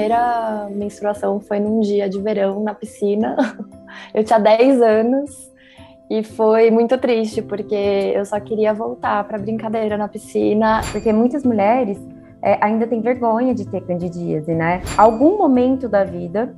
primeira menstruação foi num dia de verão na piscina. Eu tinha 10 anos e foi muito triste porque eu só queria voltar para brincadeira na piscina, porque muitas mulheres é, ainda têm vergonha de ter candidíase, né? Algum momento da vida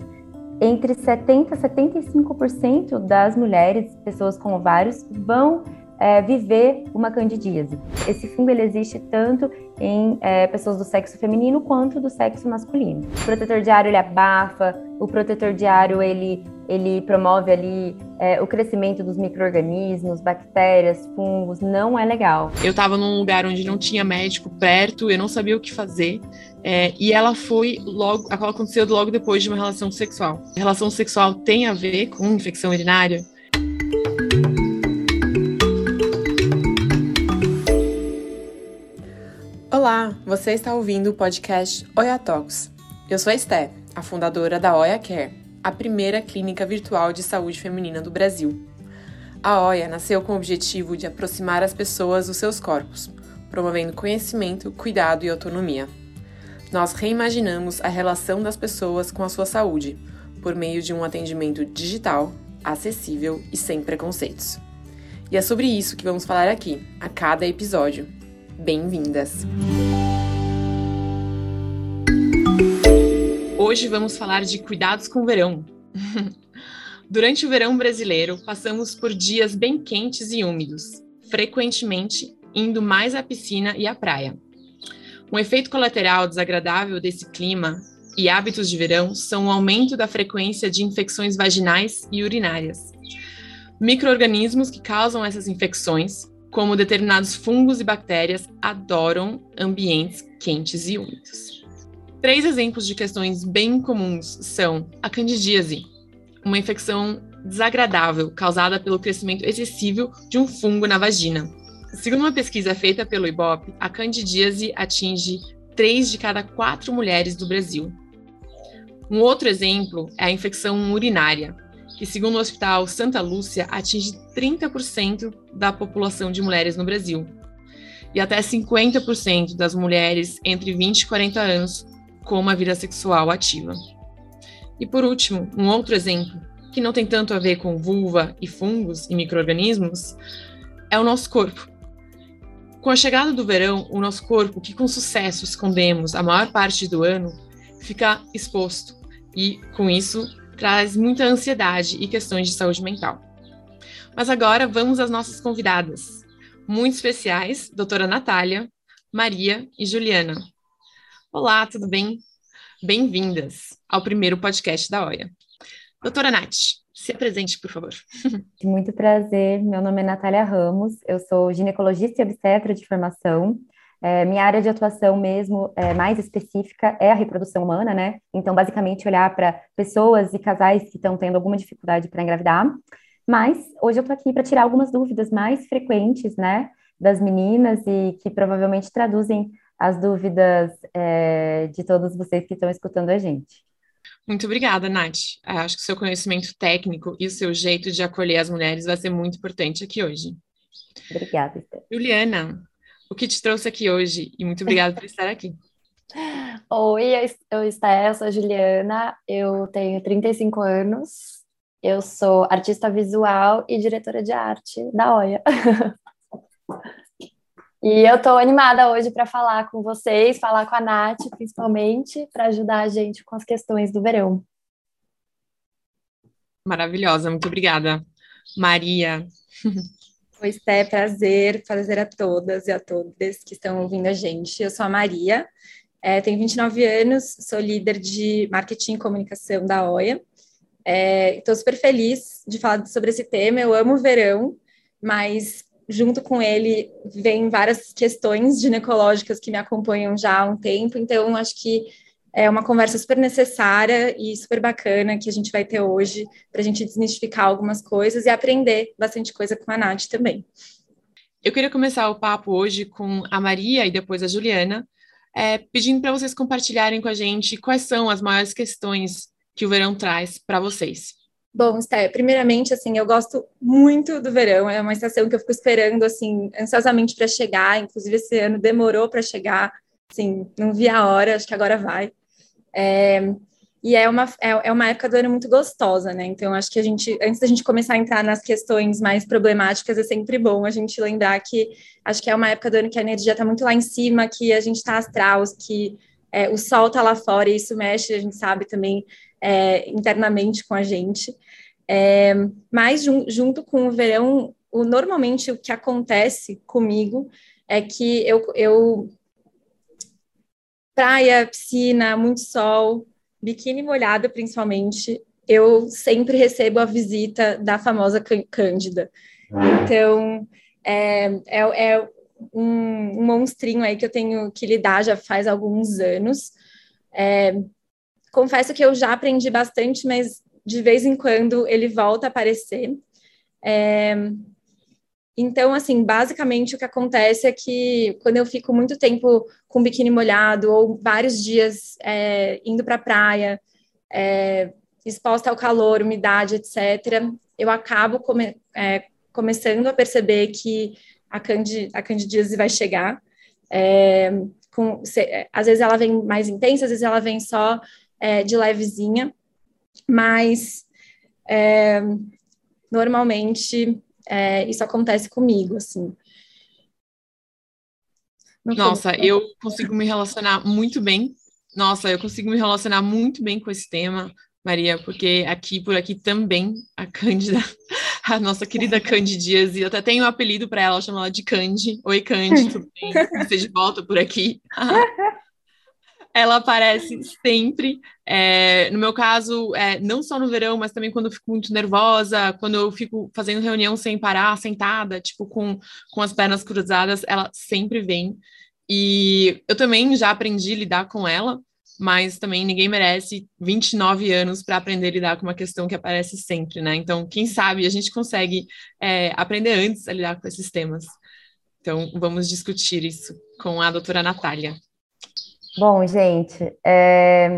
entre 70 e 75% das mulheres, pessoas com ovários, vão é, viver uma candidíase. Esse fungo ele existe tanto em é, pessoas do sexo feminino quanto do sexo masculino. O protetor diário ele abafa, o protetor diário ele, ele promove ali é, o crescimento dos micro-organismos, bactérias, fungos, não é legal. Eu estava num lugar onde não tinha médico perto, eu não sabia o que fazer. É, e ela foi logo, ela aconteceu logo depois de uma relação sexual. Relação sexual tem a ver com infecção urinária? Olá, você está ouvindo o podcast Oia Talks. Eu sou a Esté, a fundadora da Oia Care, a primeira clínica virtual de saúde feminina do Brasil. A Oia nasceu com o objetivo de aproximar as pessoas dos seus corpos, promovendo conhecimento, cuidado e autonomia. Nós reimaginamos a relação das pessoas com a sua saúde por meio de um atendimento digital, acessível e sem preconceitos. E é sobre isso que vamos falar aqui, a cada episódio Bem-vindas! Hoje vamos falar de cuidados com o verão. Durante o verão brasileiro, passamos por dias bem quentes e úmidos, frequentemente indo mais à piscina e à praia. Um efeito colateral desagradável desse clima e hábitos de verão são o aumento da frequência de infecções vaginais e urinárias. Microorganismos que causam essas infecções como determinados fungos e bactérias adoram ambientes quentes e úmidos. Três exemplos de questões bem comuns são a candidíase, uma infecção desagradável causada pelo crescimento excessivo de um fungo na vagina. Segundo uma pesquisa feita pelo IBOP, a candidíase atinge três de cada quatro mulheres do Brasil. Um outro exemplo é a infecção urinária, que, segundo o Hospital Santa Lúcia, atinge 30% da população de mulheres no Brasil. E até 50% das mulheres entre 20 e 40 anos com uma vida sexual ativa. E por último, um outro exemplo, que não tem tanto a ver com vulva e fungos e micro-organismos, é o nosso corpo. Com a chegada do verão, o nosso corpo, que com sucesso escondemos a maior parte do ano, fica exposto e, com isso, traz muita ansiedade e questões de saúde mental. Mas agora vamos às nossas convidadas, muito especiais, doutora Natália, Maria e Juliana. Olá, tudo bem? Bem-vindas ao primeiro podcast da OIA. Doutora Nath, se apresente, por favor. Muito prazer, meu nome é Natália Ramos, eu sou ginecologista e obstetra de formação, é, minha área de atuação mesmo, é, mais específica, é a reprodução humana, né? Então, basicamente, olhar para pessoas e casais que estão tendo alguma dificuldade para engravidar. Mas hoje eu estou aqui para tirar algumas dúvidas mais frequentes, né, das meninas e que provavelmente traduzem as dúvidas é, de todos vocês que estão escutando a gente. Muito obrigada, Nath. Acho que o seu conhecimento técnico e o seu jeito de acolher as mulheres vai ser muito importante aqui hoje. Obrigada, Esther. Juliana, o que te trouxe aqui hoje e muito obrigada por estar aqui. Oi, eu Esté, eu sou a Juliana, eu tenho 35 anos, eu sou artista visual e diretora de arte da OIA. e eu estou animada hoje para falar com vocês, falar com a Nath, principalmente, para ajudar a gente com as questões do verão. Maravilhosa, muito obrigada. Maria. Oi, Sté, prazer, prazer a todas e a todos que estão ouvindo a gente. Eu sou a Maria, é, tenho 29 anos, sou líder de marketing e comunicação da OIA. Estou é, super feliz de falar sobre esse tema. Eu amo o verão, mas junto com ele vem várias questões ginecológicas que me acompanham já há um tempo. Então, acho que é uma conversa super necessária e super bacana que a gente vai ter hoje para a gente desmistificar algumas coisas e aprender bastante coisa com a Nath também. Eu queria começar o papo hoje com a Maria e depois a Juliana, é, pedindo para vocês compartilharem com a gente quais são as maiores questões que o verão traz para vocês. Bom, Sté, primeiramente, assim, eu gosto muito do verão, é uma estação que eu fico esperando, assim, ansiosamente para chegar, inclusive esse ano demorou para chegar, assim, não vi a hora, acho que agora vai. É, e é uma, é, é, uma época do ano muito gostosa, né? Então, acho que a gente, antes da gente começar a entrar nas questões mais problemáticas, é sempre bom a gente lembrar que acho que é uma época do ano que a energia está muito lá em cima, que a gente está astral, que é, o sol está lá fora e isso mexe, a gente sabe também é, internamente com a gente. É, mas jun, junto com o verão, o, normalmente o que acontece comigo é que eu, eu praia, piscina, muito sol, biquíni molhado principalmente, eu sempre recebo a visita da famosa Cândida. Então, é, é, é um, um, monstrinho aí que eu tenho que lidar já faz alguns anos. É, confesso que eu já aprendi bastante, mas de vez em quando ele volta a aparecer. É, então, assim, basicamente o que acontece é que quando eu fico muito tempo com biquíni molhado ou vários dias é, indo para a praia, é, exposta ao calor, umidade, etc., eu acabo come, é, começando a perceber que a, candi, a candidíase vai chegar. É, com, se, às vezes ela vem mais intensa, às vezes ela vem só é, de levezinha, mas é, normalmente é, isso acontece comigo, assim. Nossa, eu consigo me relacionar muito bem. Nossa, eu consigo me relacionar muito bem com esse tema, Maria, porque aqui por aqui também a Cândida, a nossa querida Candy Dias, e eu até tenho um apelido para ela, eu chamo ela de Candy. Oi, Candy, tudo bem? Você de volta por aqui? ela aparece sempre. É, no meu caso, é, não só no verão, mas também quando eu fico muito nervosa, quando eu fico fazendo reunião sem parar, sentada, tipo, com, com as pernas cruzadas, ela sempre vem. E eu também já aprendi a lidar com ela, mas também ninguém merece 29 anos para aprender a lidar com uma questão que aparece sempre, né? Então, quem sabe a gente consegue é, aprender antes a lidar com esses temas. Então, vamos discutir isso com a doutora Natália. Bom, gente, é...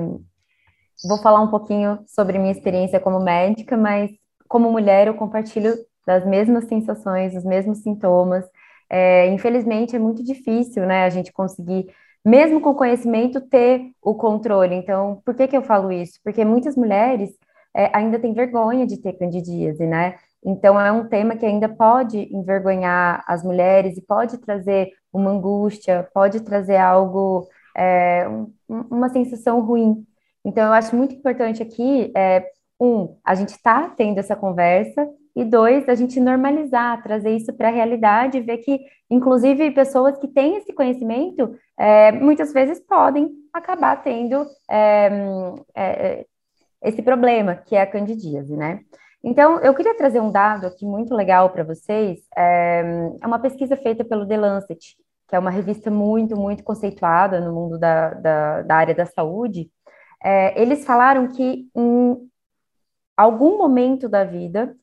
vou falar um pouquinho sobre minha experiência como médica, mas como mulher eu compartilho das mesmas sensações, os mesmos sintomas. É, infelizmente é muito difícil, né, a gente conseguir, mesmo com conhecimento, ter o controle. Então, por que que eu falo isso? Porque muitas mulheres é, ainda têm vergonha de ter candidíase, né? Então, é um tema que ainda pode envergonhar as mulheres e pode trazer uma angústia, pode trazer algo é, um, uma sensação ruim. Então, eu acho muito importante aqui, é, um, a gente está tendo essa conversa, e dois, a gente normalizar, trazer isso para a realidade, ver que, inclusive, pessoas que têm esse conhecimento, é, muitas vezes podem acabar tendo é, é, esse problema, que é a candidíase, né? Então, eu queria trazer um dado aqui muito legal para vocês, é, é uma pesquisa feita pelo The Lancet, que é uma revista muito, muito conceituada no mundo da, da, da área da saúde, é, eles falaram que em algum momento da vida,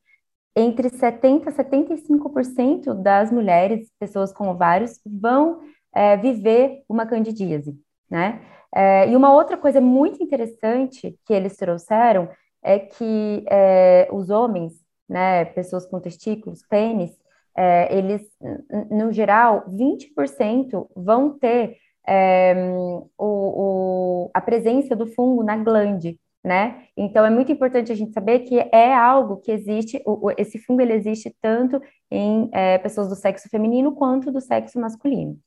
entre 70% e 75% das mulheres, pessoas com ovários, vão é, viver uma candidíase, né? É, e uma outra coisa muito interessante que eles trouxeram é que é, os homens, né, pessoas com testículos, pênis, é, eles, no geral, 20% vão ter é, o, o, a presença do fungo na glande, né? Então, é muito importante a gente saber que é algo que existe, o, esse fungo ele existe tanto em é, pessoas do sexo feminino quanto do sexo masculino,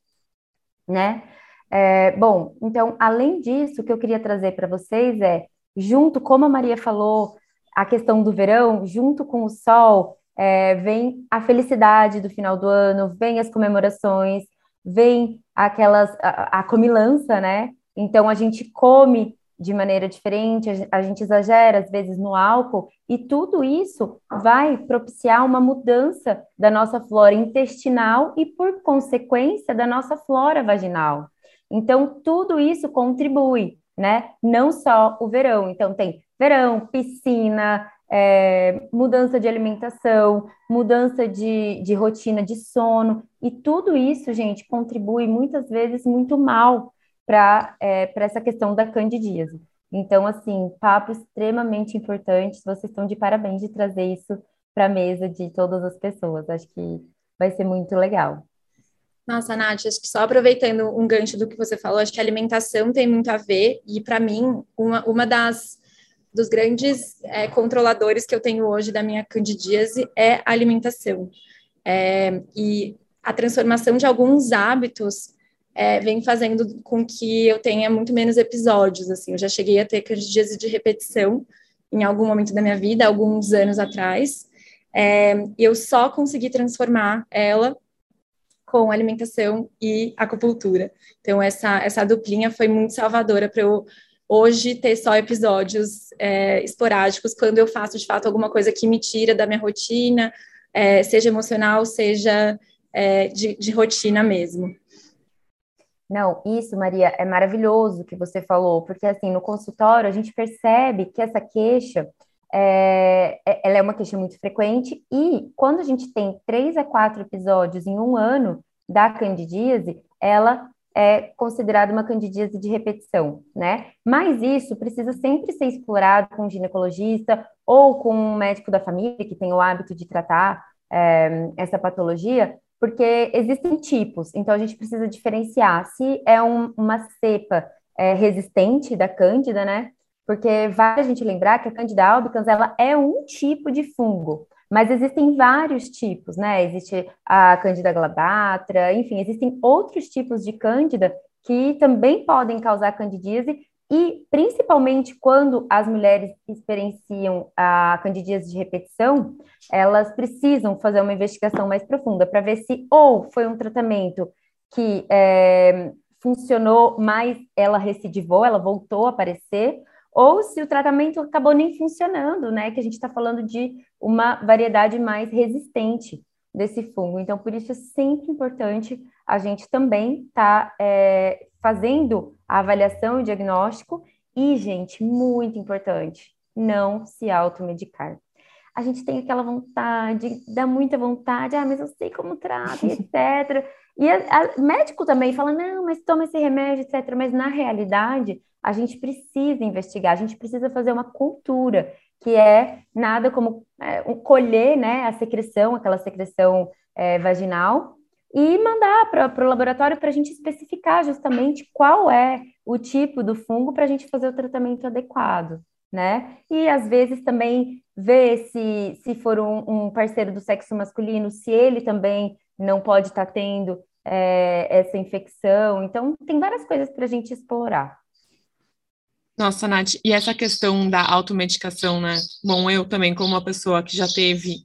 né? É, bom, então, além disso, o que eu queria trazer para vocês é, junto, como a Maria falou, a questão do verão, junto com o sol, é, vem a felicidade do final do ano, vem as comemorações, vem aquelas a, a comilança, né? Então a gente come de maneira diferente, a gente exagera às vezes no álcool, e tudo isso vai propiciar uma mudança da nossa flora intestinal e, por consequência, da nossa flora vaginal. Então, tudo isso contribui, né? Não só o verão. Então, tem verão, piscina, é, mudança de alimentação, mudança de, de rotina de sono, e tudo isso, gente, contribui muitas vezes muito mal para é, essa questão da candidíase. Então, assim, papo extremamente importante, vocês estão de parabéns de trazer isso para a mesa de todas as pessoas, acho que vai ser muito legal. Nossa, Nath, acho que só aproveitando um gancho do que você falou, acho que a alimentação tem muito a ver, e para mim, uma, uma das dos grandes é, controladores que eu tenho hoje da minha candidíase é a alimentação. É, e a transformação de alguns hábitos é, vem fazendo com que eu tenha muito menos episódios. Assim, eu já cheguei a ter candidíase de repetição em algum momento da minha vida, alguns anos atrás. É, eu só consegui transformar ela com alimentação e acupuntura. Então, essa, essa duplinha foi muito salvadora para eu hoje ter só episódios é, esporádicos quando eu faço de fato alguma coisa que me tira da minha rotina, é, seja emocional, seja é, de, de rotina mesmo. Não, isso, Maria, é maravilhoso que você falou, porque assim, no consultório a gente percebe que essa queixa é, é, ela é uma queixa muito frequente, e quando a gente tem três a quatro episódios em um ano da candidíase, ela é considerada uma candidíase de repetição, né? Mas isso precisa sempre ser explorado com um ginecologista ou com um médico da família que tem o hábito de tratar é, essa patologia, porque existem tipos, então a gente precisa diferenciar se é um, uma cepa é, resistente da cândida, né? Porque vale a gente lembrar que a Candida albicans ela é um tipo de fungo. Mas existem vários tipos, né? Existe a Cândida glabatra, enfim, existem outros tipos de Cândida que também podem causar candidíase e principalmente quando as mulheres experienciam a candidíase de repetição, elas precisam fazer uma investigação mais profunda para ver se ou foi um tratamento que é, funcionou, mas ela recidivou, ela voltou a aparecer, ou se o tratamento acabou nem funcionando, né? Que a gente está falando de uma variedade mais resistente desse fungo. Então, por isso é sempre importante a gente também estar tá, é, fazendo a avaliação e diagnóstico e, gente, muito importante, não se automedicar. A gente tem aquela vontade, dá muita vontade, ah, mas eu sei como trata, etc. E o médico também fala, não, mas toma esse remédio, etc. Mas na realidade, a gente precisa investigar, a gente precisa fazer uma cultura, que é nada como é, colher né, a secreção, aquela secreção é, vaginal, e mandar para o laboratório para a gente especificar justamente qual é o tipo do fungo para a gente fazer o tratamento adequado, né? E às vezes também ver se, se for um, um parceiro do sexo masculino, se ele também não pode estar tá tendo é, essa infecção. Então, tem várias coisas para a gente explorar. Nossa, Nath, e essa questão da automedicação, né? Bom, eu também, como uma pessoa que já teve,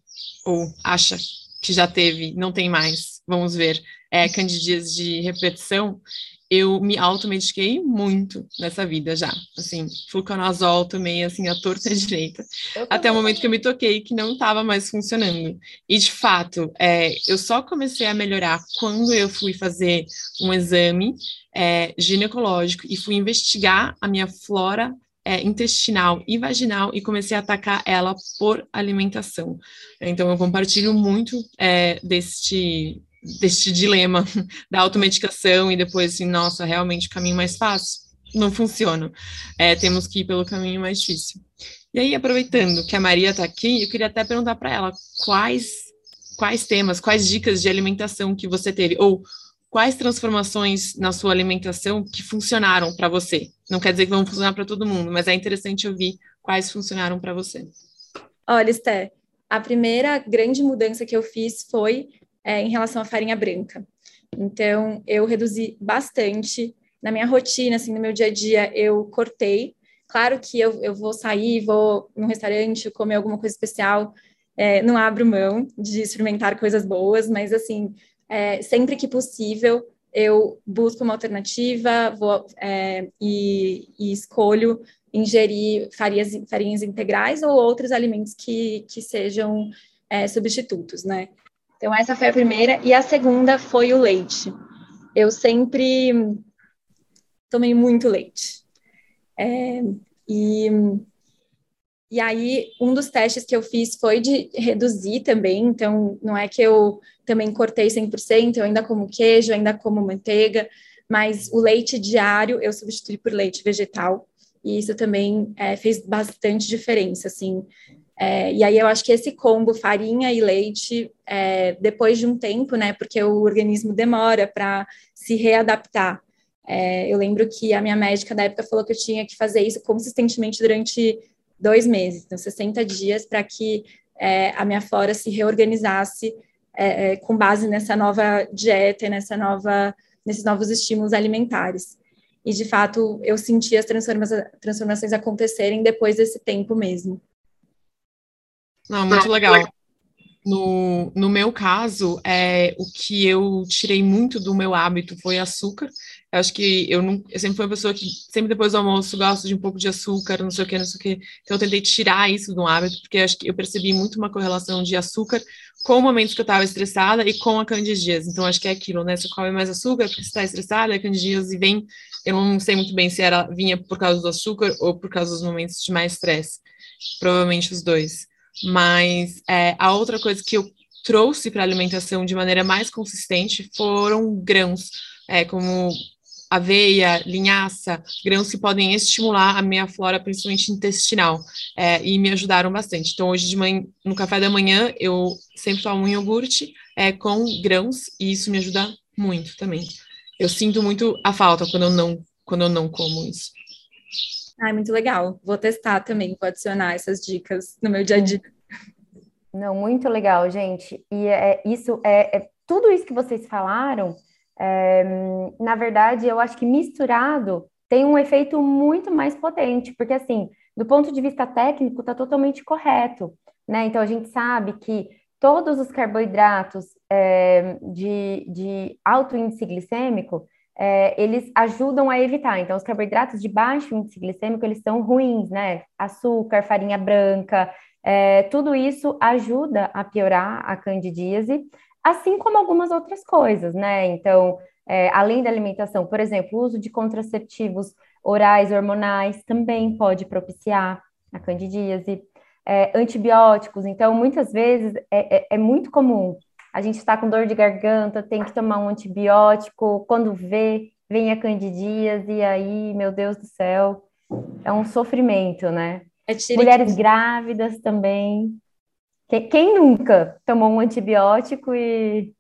ou acha que já teve, não tem mais, vamos ver, é, candidíase de repetição, eu me automediquei muito nessa vida já. Assim, fluconazol tomei, assim, a torta direita. Até o momento que eu me toquei que não estava mais funcionando. E, de fato, é, eu só comecei a melhorar quando eu fui fazer um exame é, ginecológico e fui investigar a minha flora é, intestinal e vaginal e comecei a atacar ela por alimentação. Então, eu compartilho muito é, deste, deste dilema da automedicação e depois, assim, nossa, realmente o caminho mais fácil não funciona. É, temos que ir pelo caminho mais difícil. E aí, aproveitando que a Maria está aqui, eu queria até perguntar para ela quais quais temas, quais dicas de alimentação que você teve, ou quais transformações na sua alimentação que funcionaram para você? Não quer dizer que vão funcionar para todo mundo, mas é interessante ouvir quais funcionaram para você. Olha, Esther, a primeira grande mudança que eu fiz foi é, em relação à farinha branca. Então, eu reduzi bastante na minha rotina, assim, no meu dia a dia, eu cortei. Claro que eu, eu vou sair, vou num restaurante, comer alguma coisa especial, é, não abro mão de experimentar coisas boas, mas, assim, é, sempre que possível, eu busco uma alternativa vou, é, e, e, escolho ingerir farinhas, farinhas integrais ou outros alimentos que, que sejam é, substitutos, né? Então, essa foi a primeira. E a segunda foi o leite. Eu sempre tomei muito leite. É, e e aí, um dos testes que eu fiz foi de reduzir também, então não é que eu também cortei 100%, eu ainda como queijo, ainda como manteiga, mas o leite diário eu substituí por leite vegetal, e isso também é, fez bastante diferença, assim, É, e aí eu acho que esse combo farinha e leite, é, depois de um tempo, né, porque o organismo demora para se readaptar. É, eu lembro que a minha médica da época falou que eu tinha que fazer isso consistentemente durante dois meses, então 60 dias, para que é, a minha flora se reorganizasse é, é, com base nessa nova dieta, nessa nova, nesses novos estímulos alimentares. E de fato eu senti as transformações acontecerem depois desse tempo mesmo. Não, muito legal. No, no meu caso, é, o que eu tirei muito do meu hábito foi açúcar. Eu acho que eu, não, eu sempre fui uma pessoa que, sempre depois do almoço, gosto de um pouco de açúcar, não sei o que, não sei o que. Então, eu tentei tirar isso do hábito, porque eu acho que eu percebi muito uma correlação de açúcar com momentos que eu estava estressada e com a candidíase. Então, acho que é aquilo, né? Você come mais açúcar porque você está estressada, a candidíase vem. Eu não sei muito bem se era vinha por causa do açúcar ou por causa dos momentos de mais estresse. Provavelmente os dois. Mas é, a outra coisa que eu trouxe para a alimentação de maneira mais consistente foram grãos, é, como aveia, linhaça, grãos que podem estimular a minha flora, principalmente intestinal, é, e me ajudaram bastante. Então, hoje de manhã, no café da manhã, eu sempre tomo um iogurte é, com grãos, e isso me ajuda muito também. Eu sinto muito a falta quando eu não, quando eu não como isso. Ai, muito legal. Vou testar também, vou adicionar essas dicas no meu dia a dia. Não, muito legal, gente. E é, isso é, é tudo isso que vocês falaram. É, na verdade, eu acho que misturado tem um efeito muito mais potente, porque assim, do ponto de vista técnico, está totalmente correto, né? Então a gente sabe que todos os carboidratos é, de, de alto índice glicêmico é, eles ajudam a evitar. Então, os carboidratos de baixo índice glicêmico, eles são ruins, né? Açúcar, farinha branca, é, tudo isso ajuda a piorar a candidíase, assim como algumas outras coisas, né? Então, é, além da alimentação, por exemplo, o uso de contraceptivos orais hormonais também pode propiciar a candidíase. É, antibióticos, então, muitas vezes é, é, é muito comum a gente está com dor de garganta, tem que tomar um antibiótico, quando vê, vem a candidíase, e aí, meu Deus do céu, é um sofrimento, né? É Mulheres grávidas também. Quem nunca tomou um antibiótico e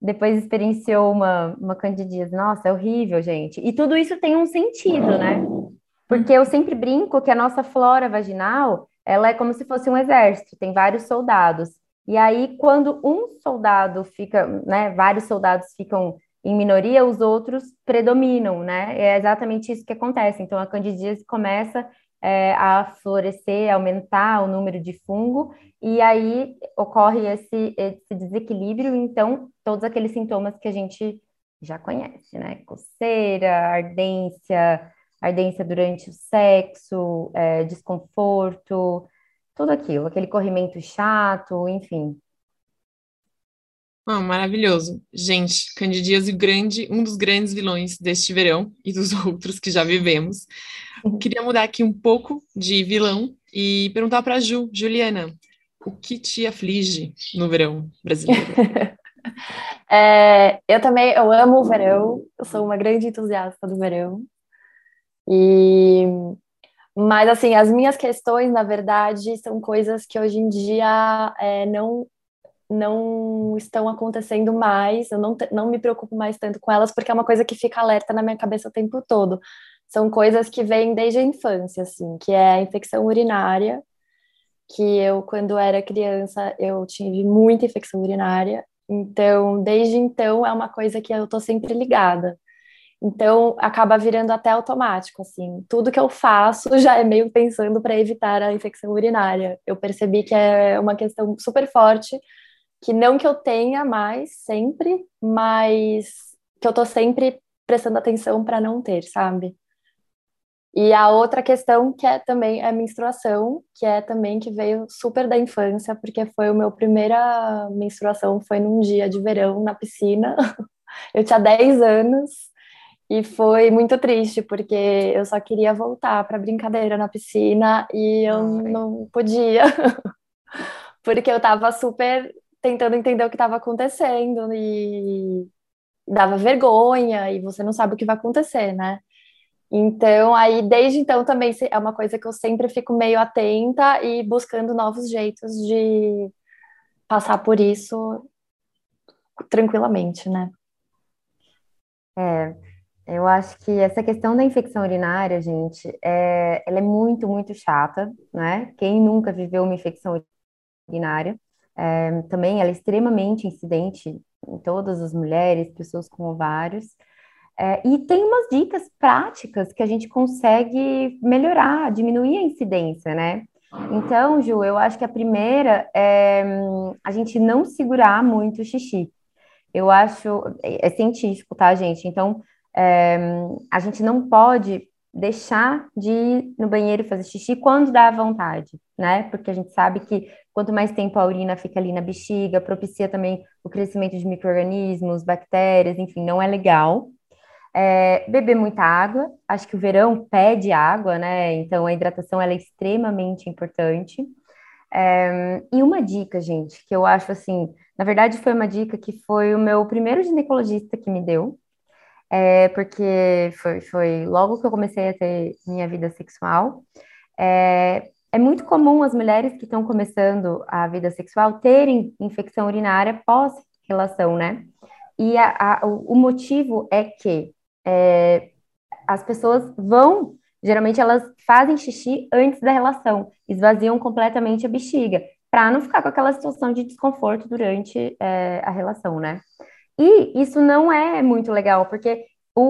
depois experienciou uma, uma candidíase? Nossa, é horrível, gente. E tudo isso tem um sentido, né? Porque eu sempre brinco que a nossa flora vaginal, ela é como se fosse um exército, tem vários soldados. E aí, quando um soldado fica, né, vários soldados ficam em minoria, os outros predominam, né? É exatamente isso que acontece. Então, a candidíase começa é, a florescer, aumentar o número de fungo, e aí ocorre esse, esse desequilíbrio, então, todos aqueles sintomas que a gente já conhece, né? Coceira, ardência, ardência durante o sexo, é, desconforto, tudo aquilo, aquele corrimento chato, enfim. Ah, maravilhoso. Gente, Candidíase grande, um dos grandes vilões deste verão e dos outros que já vivemos. Uhum. Queria mudar aqui um pouco de vilão e perguntar para a Ju, Juliana, o que te aflige no verão brasileiro? é, eu também, eu amo o verão, eu sou uma grande entusiasta do verão. E mas, assim, as minhas questões, na verdade, são coisas que hoje em dia é, não, não estão acontecendo mais. Eu não, não me preocupo mais tanto com elas, porque é uma coisa que fica alerta na minha cabeça o tempo todo. São coisas que vêm desde a infância, assim, que é a infecção urinária, que eu, quando era criança, eu tive muita infecção urinária. Então, desde então, é uma coisa que eu tô sempre ligada. Então, acaba virando até automático, assim. Tudo que eu faço já é meio pensando para evitar a infecção urinária. Eu percebi que é uma questão super forte, que não que eu tenha mais sempre, mas que eu tô sempre prestando atenção para não ter, sabe? E a outra questão que é também a menstruação, que é também que veio super da infância, porque foi o meu primeira menstruação foi num dia de verão na piscina. Eu tinha 10 anos e foi muito triste, porque eu só queria voltar para brincadeira na piscina e eu Ai. não podia. porque eu estava super tentando entender o que estava acontecendo e dava vergonha e você não sabe o que vai acontecer, né? Então, aí, desde então, também é uma coisa que eu sempre fico meio atenta e buscando novos jeitos de passar por isso tranquilamente, né? É, eu acho que essa questão da infecção urinária, gente, é, ela é muito, muito chata, né? Quem nunca viveu uma infecção urinária, é, também ela é extremamente incidente em todas as mulheres, pessoas com ovários. É, e tem umas dicas práticas que a gente consegue melhorar, diminuir a incidência, né? Então, Ju, eu acho que a primeira é a gente não segurar muito o xixi. Eu acho, é, é científico, tá, gente? Então, é, a gente não pode deixar de ir no banheiro fazer xixi quando dá vontade, né? Porque a gente sabe que quanto mais tempo a urina fica ali na bexiga, propicia também o crescimento de micro-organismos, bactérias, enfim, não é legal. É, beber muita água, acho que o verão pede água, né? Então a hidratação é extremamente importante. É, e uma dica, gente, que eu acho assim, na verdade foi uma dica que foi o meu primeiro ginecologista que me deu, é, porque foi, foi logo que eu comecei a ter minha vida sexual. É, é muito comum as mulheres que estão começando a vida sexual terem infecção urinária pós-relação, né? E a, a, o motivo é que é, as pessoas vão, geralmente elas fazem xixi antes da relação, esvaziam completamente a bexiga, para não ficar com aquela situação de desconforto durante é, a relação, né? E isso não é muito legal, porque o,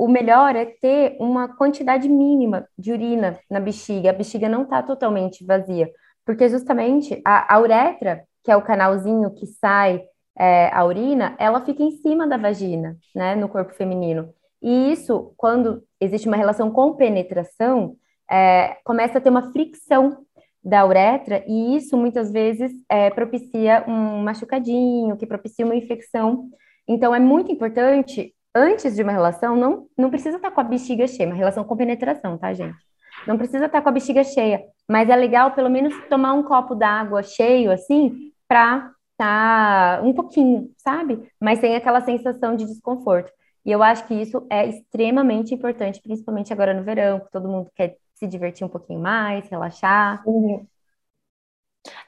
o, o melhor é ter uma quantidade mínima de urina na bexiga, a bexiga não está totalmente vazia, porque justamente a, a uretra, que é o canalzinho que sai é, a urina, ela fica em cima da vagina, né, no corpo feminino. E isso, quando existe uma relação com penetração, é, começa a ter uma fricção da uretra, e isso muitas vezes é, propicia um machucadinho, que propicia uma infecção. Então, é muito importante, antes de uma relação, não, não precisa estar com a bexiga cheia, uma relação com penetração, tá, gente? Não precisa estar com a bexiga cheia, mas é legal pelo menos tomar um copo d'água cheio, assim, para tá um pouquinho, sabe? Mas sem aquela sensação de desconforto. E eu acho que isso é extremamente importante, principalmente agora no verão, que todo mundo quer se divertir um pouquinho mais, relaxar. Uhum.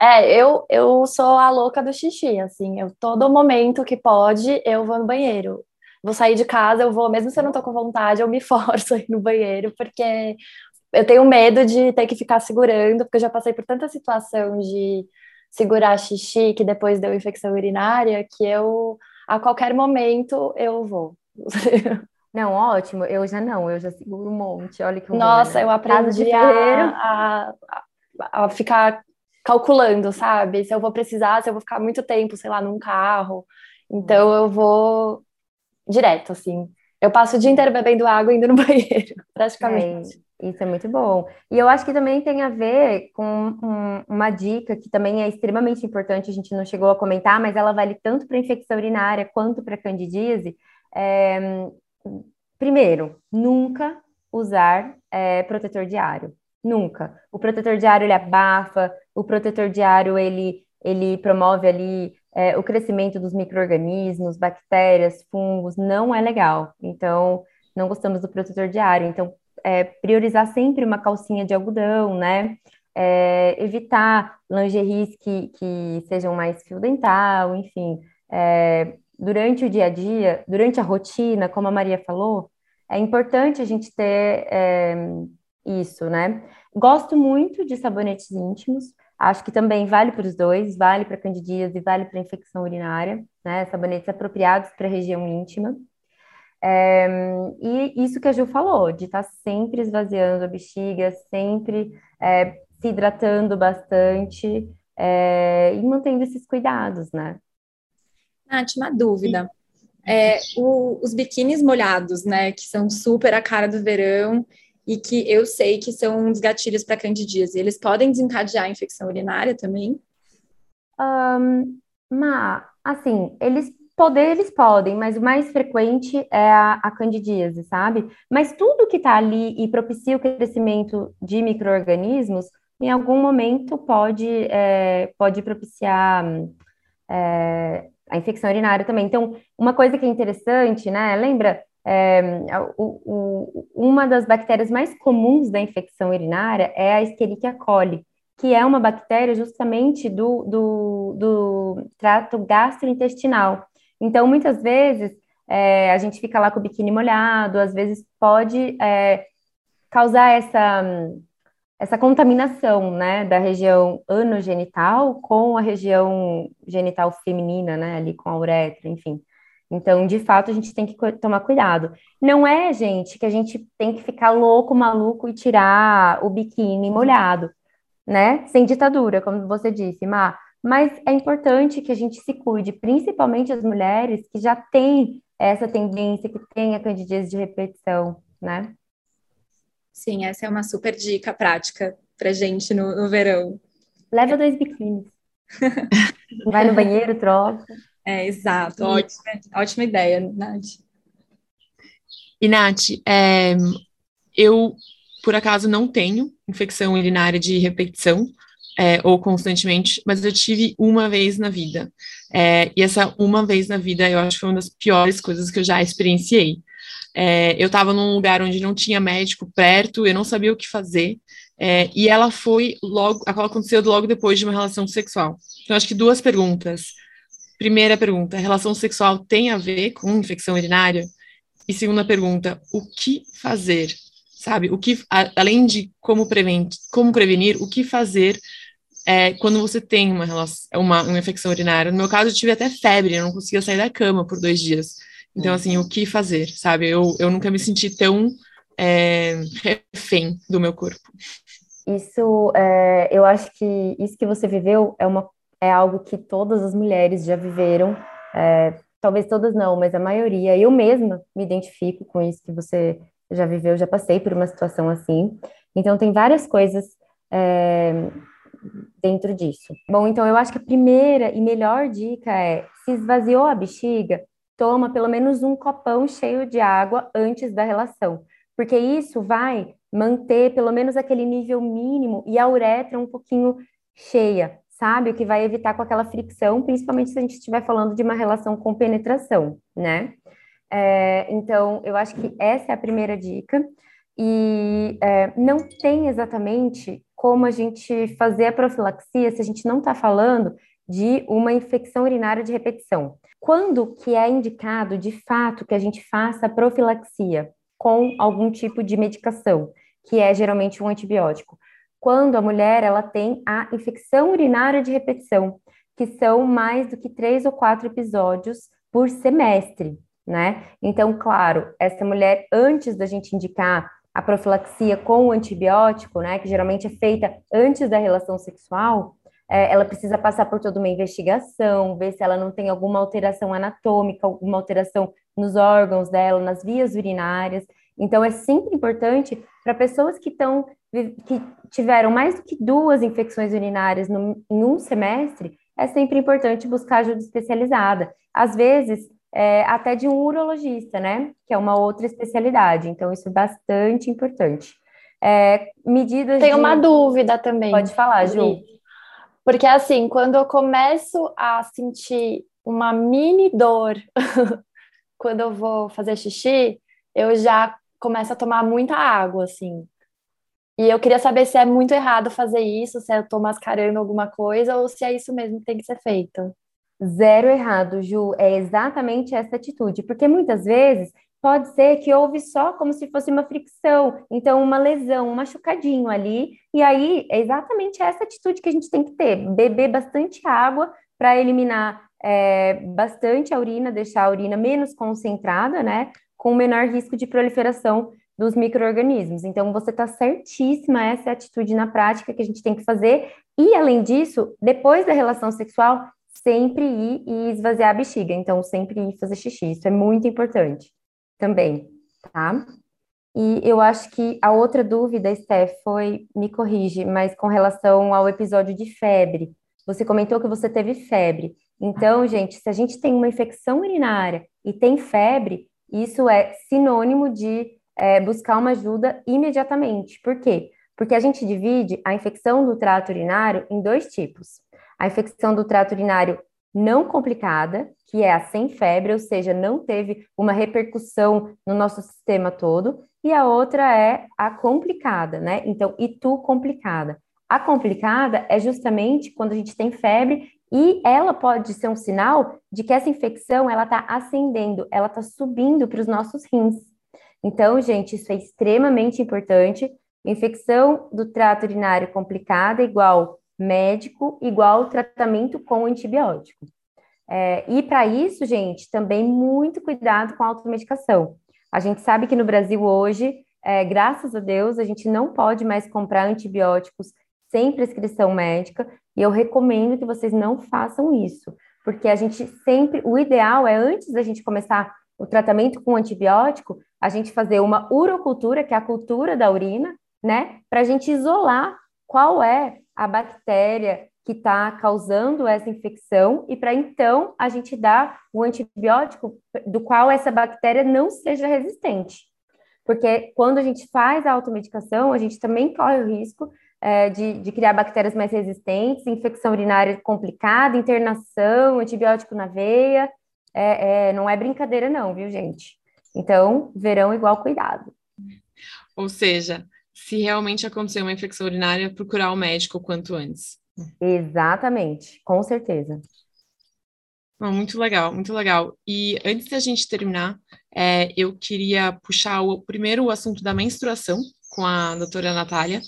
É, eu, eu sou a louca do xixi, assim, eu todo momento que pode, eu vou no banheiro. Vou sair de casa, eu vou, mesmo se eu não tô com vontade, eu me forço a ir no banheiro, porque eu tenho medo de ter que ficar segurando, porque eu já passei por tanta situação de segurar xixi que depois deu infecção urinária, que eu, a qualquer momento, eu vou. Não, ótimo. Eu já não, eu já seguro um monte. Olha que Nossa, eu aprendi a, a, a, ficar calculando, sabe? Se eu vou precisar, se eu vou ficar muito tempo, sei lá, num carro. Então eu vou direto, assim. Eu passo o dia inteiro bebendo água e indo no banheiro, praticamente. É, isso é muito bom. E eu acho que também tem a ver com um, uma dica que também é extremamente importante, a gente não chegou a comentar, mas ela vale tanto para infecção urinária quanto para candidíase, é, primeiro, nunca usar é, protetor diário. Nunca. O protetor diário ele abafa, o protetor diário ele, ele promove ali é, o crescimento dos micro-organismos, bactérias, fungos, não é legal. Então, não gostamos do protetor diário. Então, é, priorizar sempre uma calcinha de algodão, né? É, evitar lingeries que, que sejam mais fio dental, enfim. É, durante o dia a dia, durante a rotina, como a Maria falou, é importante a gente ter é, isso, né? Gosto muito de sabonetes íntimos, acho que também vale para os dois, vale para candidíase e vale para infecção urinária, né? Sabonetes apropriados para a região íntima. É, e isso que a Ju falou, de estar tá sempre esvaziando a bexiga, sempre é, se hidratando bastante é, e mantendo esses cuidados, né? Nath, uma dúvida. É, o, os biquínis molhados, né, que são super a cara do verão e que eu sei que são dos gatilhos para candidíase, eles podem desencadear infecção urinária também? Um, Ma, assim, eles poder eles podem, mas o mais frequente é a, a candidíase, sabe? Mas tudo que está ali e propicia o crescimento de micro-organismos, em algum momento pode, é, pode propiciar é, a infecção urinária também. Então, uma coisa que é interessante, né? Lembra é, o, o, uma das bactérias mais comuns da infecção urinária é a Escherichia coli, que é uma bactéria justamente do, do, do trato gastrointestinal. Então, muitas vezes, é, a gente fica lá com o biquíni molhado, às vezes pode é, causar essa, essa contaminação, né, da região anogenital com a região genital feminina, né, ali com a uretra, enfim. Então, de fato, a gente tem que tomar cuidado. Não é, gente, que a gente tem que ficar louco, maluco e tirar o biquíni molhado, né? Sem ditadura, como você disse, Má. Mas é importante que a gente se cuide, principalmente as mulheres que já têm essa tendência, que têm a candidíase de repetição, né? Sim, essa é uma super dica prática pra gente no, no verão. Leva dois biquínis. Vai no banheiro, troca. É, exato. Ótima, ótima ideia, Nath. E, Nath, é, eu, por acaso, não tenho infecção urinária de repetição, é, ou constantemente, mas eu tive uma vez na vida. É, e essa uma vez na vida, eu acho que foi uma das piores coisas que eu já experienciei. É, eu estava num lugar onde não tinha médico perto, eu não sabia o que fazer, é, e ela foi logo, ela aconteceu logo depois de uma relação sexual. Então, acho que duas perguntas. Primeira pergunta: relação sexual tem a ver com infecção urinária? E segunda pergunta: o que fazer? Sabe? O que, a, além de como, prevenir, como prevenir, o que fazer é, quando você tem uma, uma, uma infecção urinária? No meu caso, eu tive até febre, eu não conseguia sair da cama por dois dias. Então, assim, o que fazer? Sabe? Eu, eu nunca me senti tão é, refém do meu corpo. Isso, é, eu acho que isso que você viveu é uma é algo que todas as mulheres já viveram, é, talvez todas não, mas a maioria. Eu mesma me identifico com isso que você já viveu, já passei por uma situação assim. Então, tem várias coisas é, dentro disso. Bom, então eu acho que a primeira e melhor dica é: se esvaziou a bexiga, toma pelo menos um copão cheio de água antes da relação, porque isso vai manter pelo menos aquele nível mínimo e a uretra um pouquinho cheia sabe? O que vai evitar com aquela fricção, principalmente se a gente estiver falando de uma relação com penetração, né? É, então, eu acho que essa é a primeira dica. E é, não tem exatamente como a gente fazer a profilaxia se a gente não está falando de uma infecção urinária de repetição. Quando que é indicado, de fato, que a gente faça a profilaxia com algum tipo de medicação, que é geralmente um antibiótico? Quando a mulher ela tem a infecção urinária de repetição, que são mais do que três ou quatro episódios por semestre, né? Então, claro, essa mulher, antes da gente indicar a profilaxia com o antibiótico, né, que geralmente é feita antes da relação sexual, é, ela precisa passar por toda uma investigação, ver se ela não tem alguma alteração anatômica, alguma alteração nos órgãos dela, nas vias urinárias. Então, é sempre importante para pessoas que estão que tiveram mais do que duas infecções urinárias no, em um semestre, é sempre importante buscar ajuda especializada. Às vezes, é, até de um urologista, né? Que é uma outra especialidade. Então, isso é bastante importante. É, medidas. Tem de... uma dúvida também. Pode falar, Ju. Porque, assim, quando eu começo a sentir uma mini dor quando eu vou fazer xixi, eu já começo a tomar muita água, assim. E eu queria saber se é muito errado fazer isso, se eu estou mascarando alguma coisa ou se é isso mesmo que tem que ser feito. Zero errado, Ju. É exatamente essa atitude, porque muitas vezes pode ser que houve só como se fosse uma fricção, então uma lesão, um machucadinho ali, e aí é exatamente essa atitude que a gente tem que ter: beber bastante água para eliminar é, bastante a urina, deixar a urina menos concentrada, né? Com menor risco de proliferação dos micro-organismos. Então, você está certíssima, essa é a atitude na prática que a gente tem que fazer. E, além disso, depois da relação sexual, sempre ir e esvaziar a bexiga. Então, sempre ir fazer xixi. Isso é muito importante também, tá? E eu acho que a outra dúvida, Steph, foi, me corrige, mas com relação ao episódio de febre. Você comentou que você teve febre. Então, gente, se a gente tem uma infecção urinária e tem febre, isso é sinônimo de é, buscar uma ajuda imediatamente. Por quê? Porque a gente divide a infecção do trato urinário em dois tipos. A infecção do trato urinário não complicada, que é a sem febre, ou seja, não teve uma repercussão no nosso sistema todo, e a outra é a complicada, né? Então, e tu complicada. A complicada é justamente quando a gente tem febre e ela pode ser um sinal de que essa infecção ela está ascendendo, ela está subindo para os nossos rins. Então, gente, isso é extremamente importante. Infecção do trato urinário complicada igual médico, igual tratamento com antibiótico. É, e para isso, gente, também muito cuidado com a automedicação. A gente sabe que no Brasil hoje, é, graças a Deus, a gente não pode mais comprar antibióticos sem prescrição médica, e eu recomendo que vocês não façam isso, porque a gente sempre, o ideal é antes da gente começar o tratamento com antibiótico, a gente fazer uma urocultura, que é a cultura da urina, né, para a gente isolar qual é a bactéria que está causando essa infecção e para então a gente dar o antibiótico do qual essa bactéria não seja resistente. Porque quando a gente faz a automedicação, a gente também corre o risco é, de, de, criar bactérias mais resistentes, infecção urinária complicada, internação, antibiótico na veia. É, é, não é brincadeira, não, viu, gente? Então, verão igual cuidado. Ou seja, se realmente acontecer uma infecção urinária, procurar o médico o quanto antes. Exatamente, com certeza. muito legal, muito legal. E antes da gente terminar, é, eu queria puxar o primeiro o assunto da menstruação com a doutora Natália.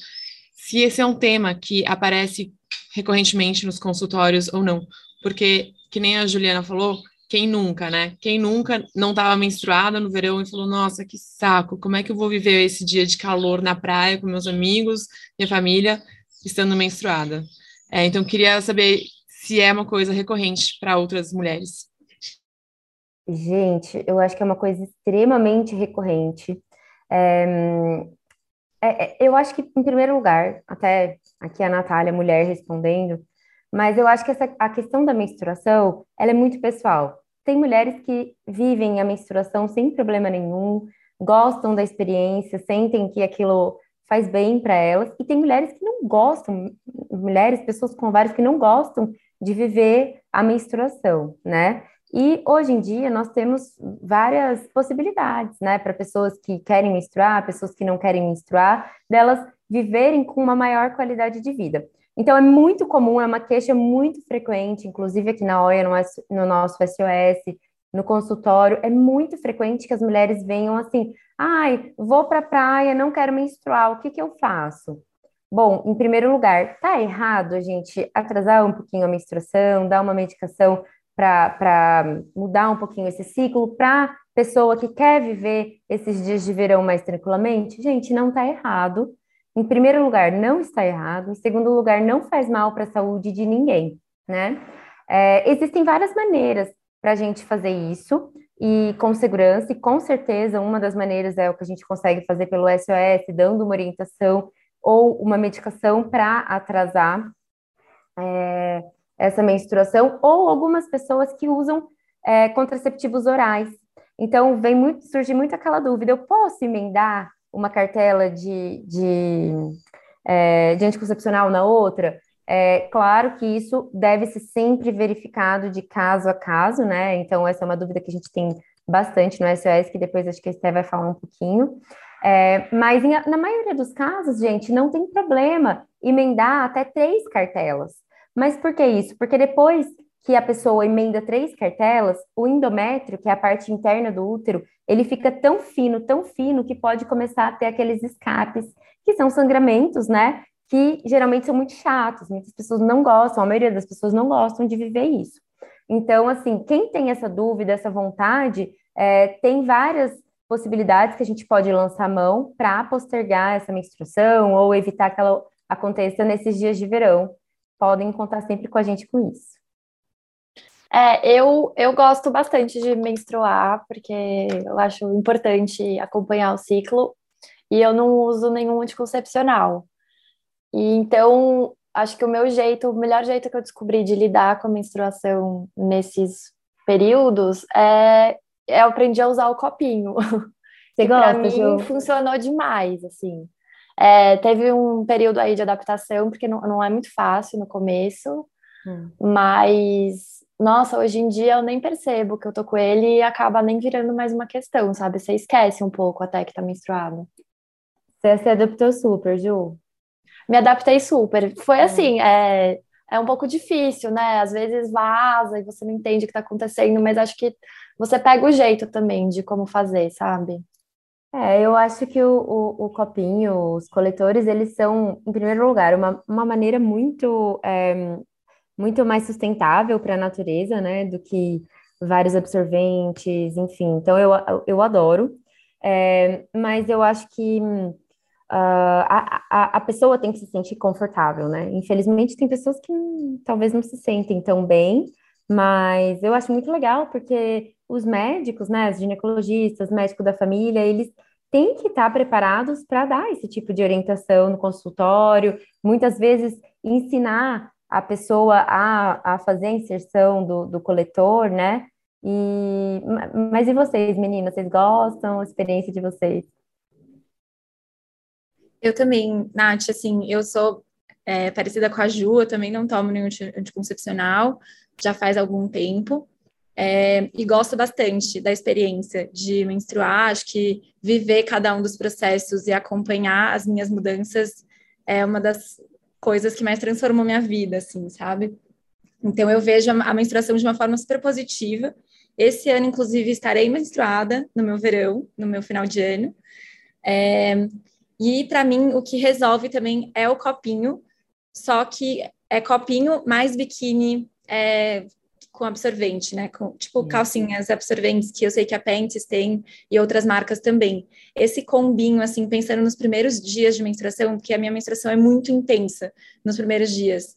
Se esse é um tema que aparece recorrentemente nos consultórios ou não, porque, que nem a Juliana falou, quem nunca, né? Quem nunca não estava menstruada no verão e falou: Nossa, que saco, como é que eu vou viver esse dia de calor na praia com meus amigos, minha família, estando menstruada? É, então, queria saber se é uma coisa recorrente para outras mulheres. Gente, eu acho que é uma coisa extremamente recorrente. É, é, é, eu acho que, em primeiro lugar, até aqui a Natália, mulher, respondendo, mas eu acho que essa, a questão da menstruação, ela é muito pessoal. Tem mulheres que vivem a menstruação sem problema nenhum, gostam da experiência, sentem que aquilo faz bem para elas. E tem mulheres que não gostam, mulheres, pessoas com vários que não gostam de viver a menstruação, né? E hoje em dia nós temos várias possibilidades, né, para pessoas que querem menstruar, pessoas que não querem menstruar, delas viverem com uma maior qualidade de vida. Então é muito comum, é uma queixa muito frequente, inclusive aqui na OIA, no, no nosso SOS, no consultório, é muito frequente que as mulheres venham assim: ai, vou para a praia, não quero menstruar, o que, que eu faço? Bom, em primeiro lugar, tá errado a gente atrasar um pouquinho a menstruação, dar uma medicação para mudar um pouquinho esse ciclo para pessoa que quer viver esses dias de verão mais tranquilamente? Gente, não está errado. Em primeiro lugar, não está errado. Em segundo lugar, não faz mal para a saúde de ninguém, né? É, existem várias maneiras para a gente fazer isso e com segurança, e com certeza uma das maneiras é o que a gente consegue fazer pelo SOS, dando uma orientação ou uma medicação para atrasar é, essa menstruação, ou algumas pessoas que usam é, contraceptivos orais. Então, vem muito, surge muito aquela dúvida: eu posso emendar uma cartela de, de, é, de anticoncepcional na outra? É claro que isso deve ser sempre verificado de caso a caso, né? Então, essa é uma dúvida que a gente tem bastante no SOS, que depois acho que a Esté vai falar um pouquinho. É, mas em, na maioria dos casos, gente, não tem problema emendar até três cartelas. Mas por que isso? Porque depois que a pessoa emenda três cartelas, o endométrio, que é a parte interna do útero, ele fica tão fino, tão fino, que pode começar a ter aqueles escapes, que são sangramentos, né? Que geralmente são muito chatos, muitas pessoas não gostam, a maioria das pessoas não gostam de viver isso. Então, assim, quem tem essa dúvida, essa vontade, é, tem várias possibilidades que a gente pode lançar mão para postergar essa menstruação ou evitar que ela aconteça nesses dias de verão podem contar sempre com a gente com isso. É, eu, eu gosto bastante de menstruar, porque eu acho importante acompanhar o ciclo, e eu não uso nenhum anticoncepcional. E então, acho que o meu jeito, o melhor jeito que eu descobri de lidar com a menstruação nesses períodos é eu aprendi a usar o copinho. Você gosta, mim Ju? funcionou demais, assim. É, teve um período aí de adaptação, porque não, não é muito fácil no começo, hum. mas, nossa, hoje em dia eu nem percebo que eu tô com ele e acaba nem virando mais uma questão, sabe? Você esquece um pouco até que tá menstruado. Você se adaptou super, Ju? Me adaptei super. Foi é. assim, é, é um pouco difícil, né? Às vezes vaza e você não entende o que tá acontecendo, mas acho que você pega o jeito também de como fazer, sabe? É, eu acho que o, o, o copinho, os coletores, eles são, em primeiro lugar, uma, uma maneira muito, é, muito mais sustentável para a natureza, né, do que vários absorventes, enfim. Então, eu, eu adoro, é, mas eu acho que uh, a, a, a pessoa tem que se sentir confortável, né? Infelizmente, tem pessoas que talvez não se sentem tão bem, mas eu acho muito legal, porque os médicos, né, os ginecologistas, médicos da família, eles têm que estar preparados para dar esse tipo de orientação no consultório, muitas vezes ensinar a pessoa a, a fazer a inserção do, do coletor, né? E, mas e vocês, meninas, vocês gostam? A experiência de vocês? Eu também, Nath, assim, eu sou é, parecida com a Ju, eu também não tomo nenhum anticoncepcional, já faz algum tempo. É, e gosto bastante da experiência de menstruar. Acho que viver cada um dos processos e acompanhar as minhas mudanças é uma das coisas que mais transformou minha vida, assim, sabe? Então eu vejo a menstruação de uma forma super positiva. Esse ano, inclusive, estarei menstruada no meu verão, no meu final de ano. É, e para mim, o que resolve também é o copinho, só que é copinho mais biquíni é, com absorvente, né? Com, tipo, calcinhas absorventes, que eu sei que a Pentes tem e outras marcas também. Esse combinho, assim, pensando nos primeiros dias de menstruação, porque a minha menstruação é muito intensa nos primeiros dias.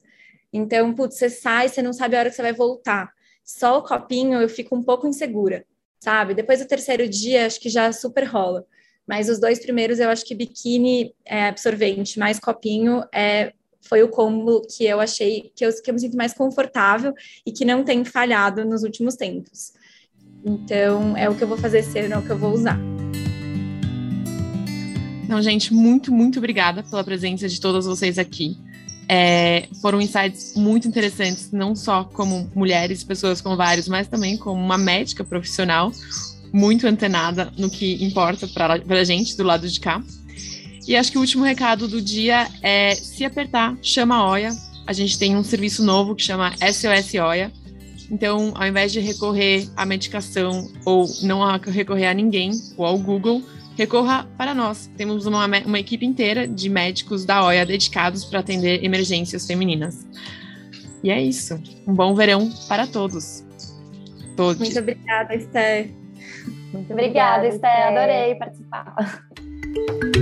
Então, putz, você sai, você não sabe a hora que você vai voltar. Só o copinho eu fico um pouco insegura, sabe? Depois do terceiro dia, acho que já super rola. Mas os dois primeiros eu acho que biquíni é absorvente mais copinho é foi o combo que eu achei que eu, que eu me sinto mais confortável e que não tem falhado nos últimos tempos. Então, é o que eu vou fazer esse ano, é o que eu vou usar. Então, gente, muito, muito obrigada pela presença de todas vocês aqui. É, foram insights muito interessantes, não só como mulheres, pessoas com vários, mas também como uma médica profissional, muito antenada no que importa para a gente do lado de cá. E acho que o último recado do dia é se apertar, chama a OIA. A gente tem um serviço novo que chama SOS OIA. Então, ao invés de recorrer à medicação ou não recorrer a ninguém ou ao Google, recorra para nós. Temos uma, uma equipe inteira de médicos da OIA dedicados para atender emergências femininas. E é isso. Um bom verão para todos. Todos. Muito obrigada, Esther. Muito obrigada, obrigada Esther. Adorei participar.